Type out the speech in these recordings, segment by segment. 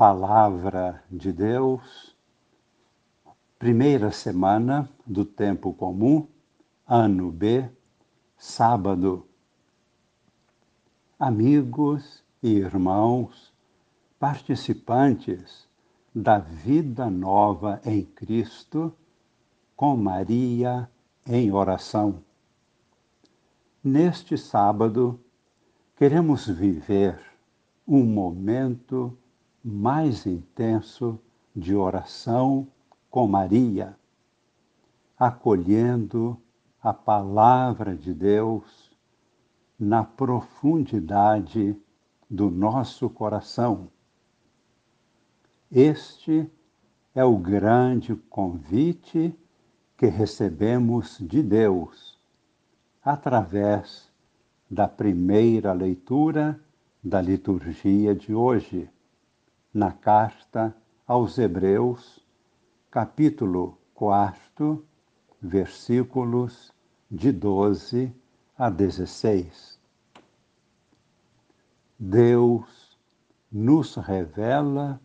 Palavra de Deus, primeira semana do tempo comum, ano B, sábado. Amigos e irmãos, participantes da vida nova em Cristo, com Maria em oração. Neste sábado, queremos viver um momento mais intenso de oração com Maria, acolhendo a palavra de Deus na profundidade do nosso coração. Este é o grande convite que recebemos de Deus através da primeira leitura da liturgia de hoje na carta aos Hebreus, capítulo 4, versículos de 12 a 16. Deus nos revela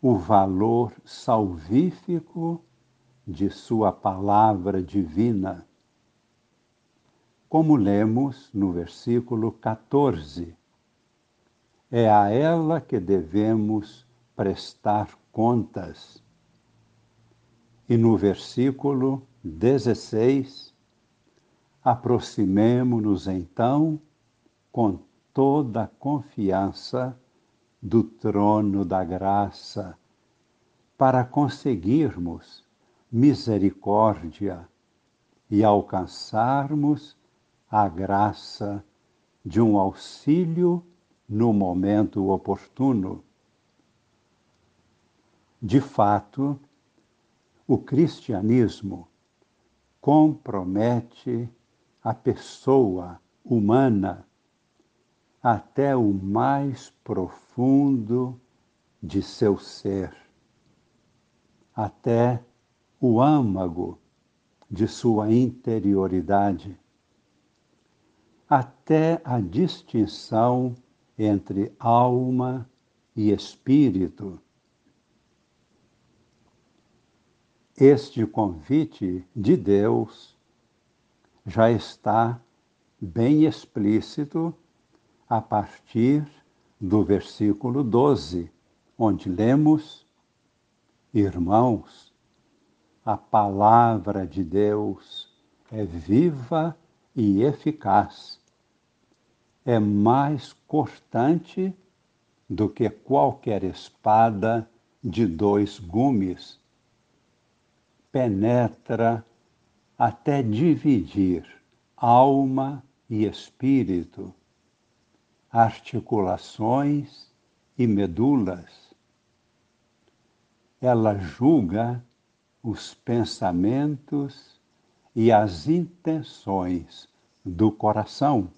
o valor salvífico de Sua palavra divina. Como lemos no versículo 14 é a ela que devemos prestar contas. E no versículo 16, aproximemo-nos então com toda a confiança do trono da graça, para conseguirmos misericórdia e alcançarmos a graça de um auxílio no momento oportuno. De fato, o cristianismo compromete a pessoa humana até o mais profundo de seu ser, até o âmago de sua interioridade, até a distinção entre alma e espírito. Este convite de Deus já está bem explícito a partir do versículo 12, onde lemos: Irmãos, a palavra de Deus é viva e eficaz é mais cortante do que qualquer espada de dois gumes. Penetra até dividir alma e espírito, articulações e medulas. Ela julga os pensamentos e as intenções do coração.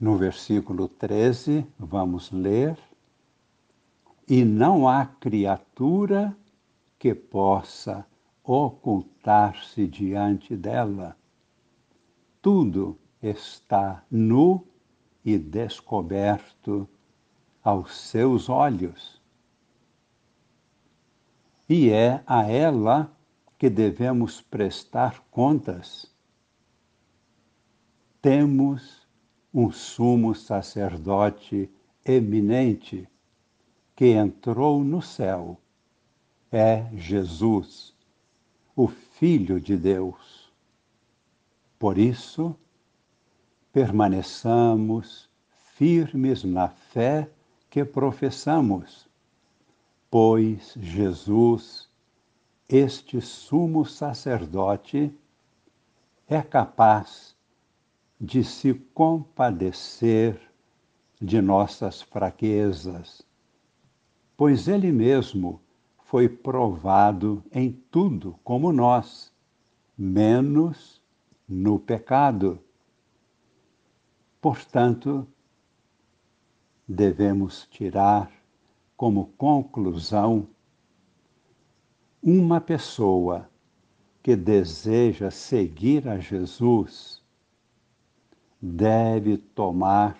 No versículo 13, vamos ler: E não há criatura que possa ocultar-se diante dela. Tudo está nu e descoberto aos seus olhos. E é a ela que devemos prestar contas. Temos um sumo sacerdote eminente que entrou no céu. É Jesus, o Filho de Deus. Por isso, permaneçamos firmes na fé que professamos, pois Jesus, este sumo sacerdote, é capaz de se compadecer de nossas fraquezas, pois Ele mesmo foi provado em tudo como nós, menos no pecado. Portanto, devemos tirar como conclusão uma pessoa que deseja seguir a Jesus deve tomar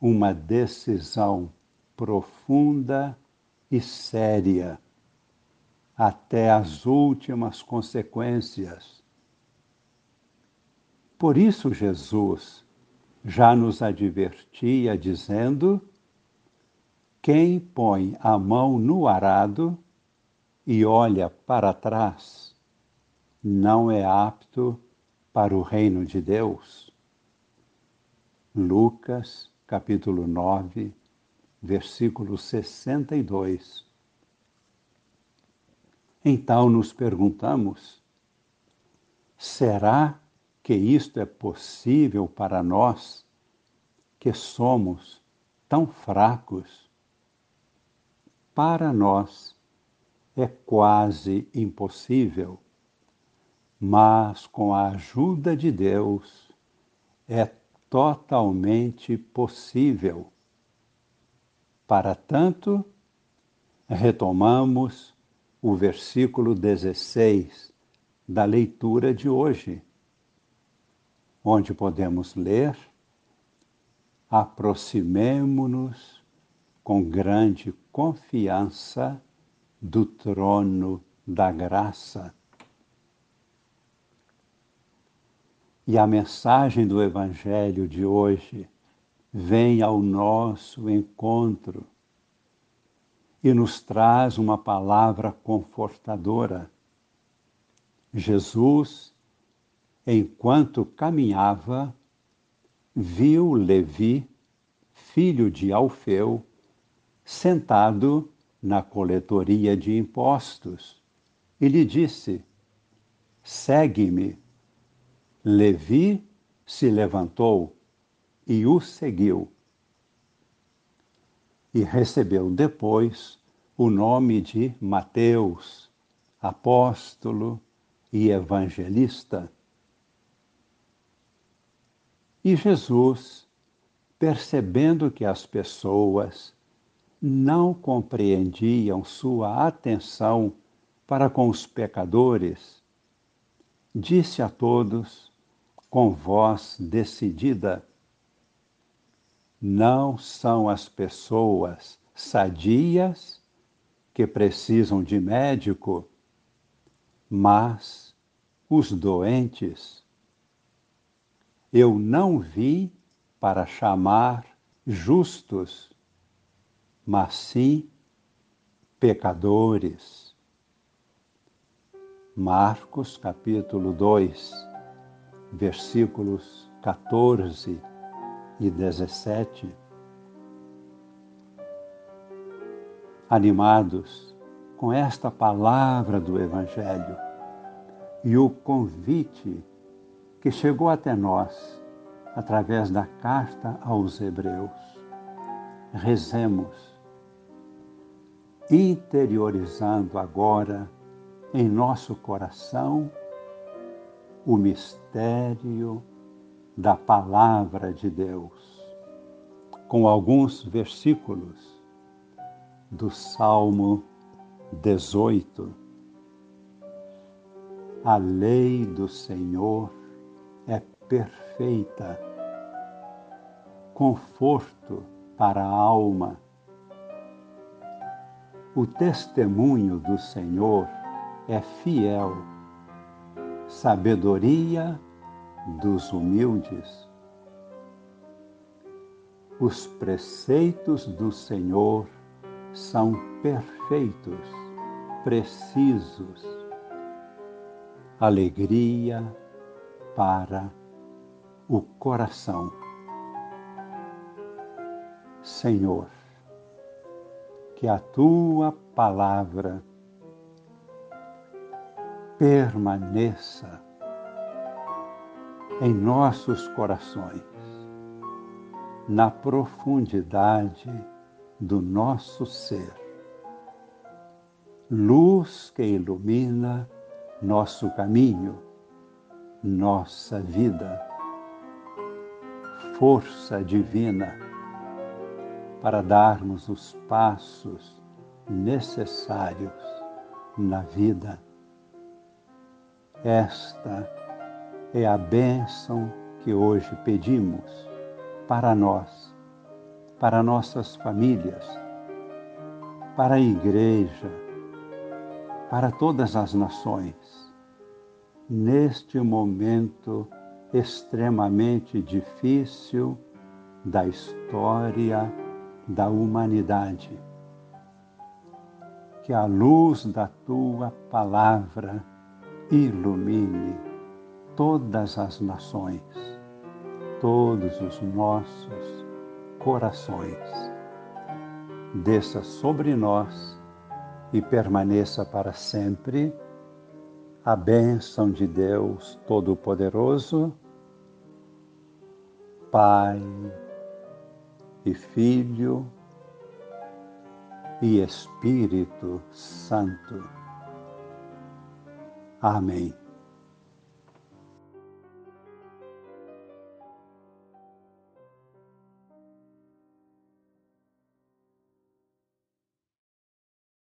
uma decisão profunda e séria até as últimas consequências. Por isso, Jesus já nos advertia, dizendo: quem põe a mão no arado e olha para trás não é apto para o reino de Deus. Lucas, capítulo 9, versículo 62. Então nos perguntamos: será que isto é possível para nós que somos tão fracos? Para nós é quase impossível, mas com a ajuda de Deus é totalmente possível. Para tanto, retomamos o versículo 16 da leitura de hoje, onde podemos ler: aproximemo-nos com grande confiança do trono da graça. E a mensagem do Evangelho de hoje vem ao nosso encontro e nos traz uma palavra confortadora. Jesus, enquanto caminhava, viu Levi, filho de Alfeu, sentado na coletoria de impostos e lhe disse: Segue-me. Levi se levantou e o seguiu e recebeu depois o nome de Mateus, apóstolo e evangelista. E Jesus, percebendo que as pessoas não compreendiam sua atenção para com os pecadores, disse a todos com voz decidida: não são as pessoas sadias que precisam de médico, mas os doentes. Eu não vim para chamar justos, mas sim pecadores. Marcos capítulo 2, versículos 14 e 17, animados com esta palavra do Evangelho e o convite que chegou até nós através da carta aos Hebreus. Rezemos, interiorizando agora em nosso coração o mistério da Palavra de Deus, com alguns versículos do Salmo 18. A lei do Senhor é perfeita, conforto para a alma. O testemunho do Senhor é fiel, sabedoria dos humildes. Os preceitos do Senhor são perfeitos, precisos. Alegria para o coração. Senhor, que a tua palavra permaneça em nossos corações, na profundidade do nosso ser. Luz que ilumina nosso caminho, nossa vida. Força divina para darmos os passos necessários na vida. Esta é a bênção que hoje pedimos para nós, para nossas famílias, para a Igreja, para todas as nações, neste momento extremamente difícil da história da humanidade. Que a luz da tua palavra ilumine todas as nações, todos os nossos corações. Desça sobre nós e permaneça para sempre a bênção de Deus Todo-Poderoso, Pai e Filho e Espírito Santo. Amém.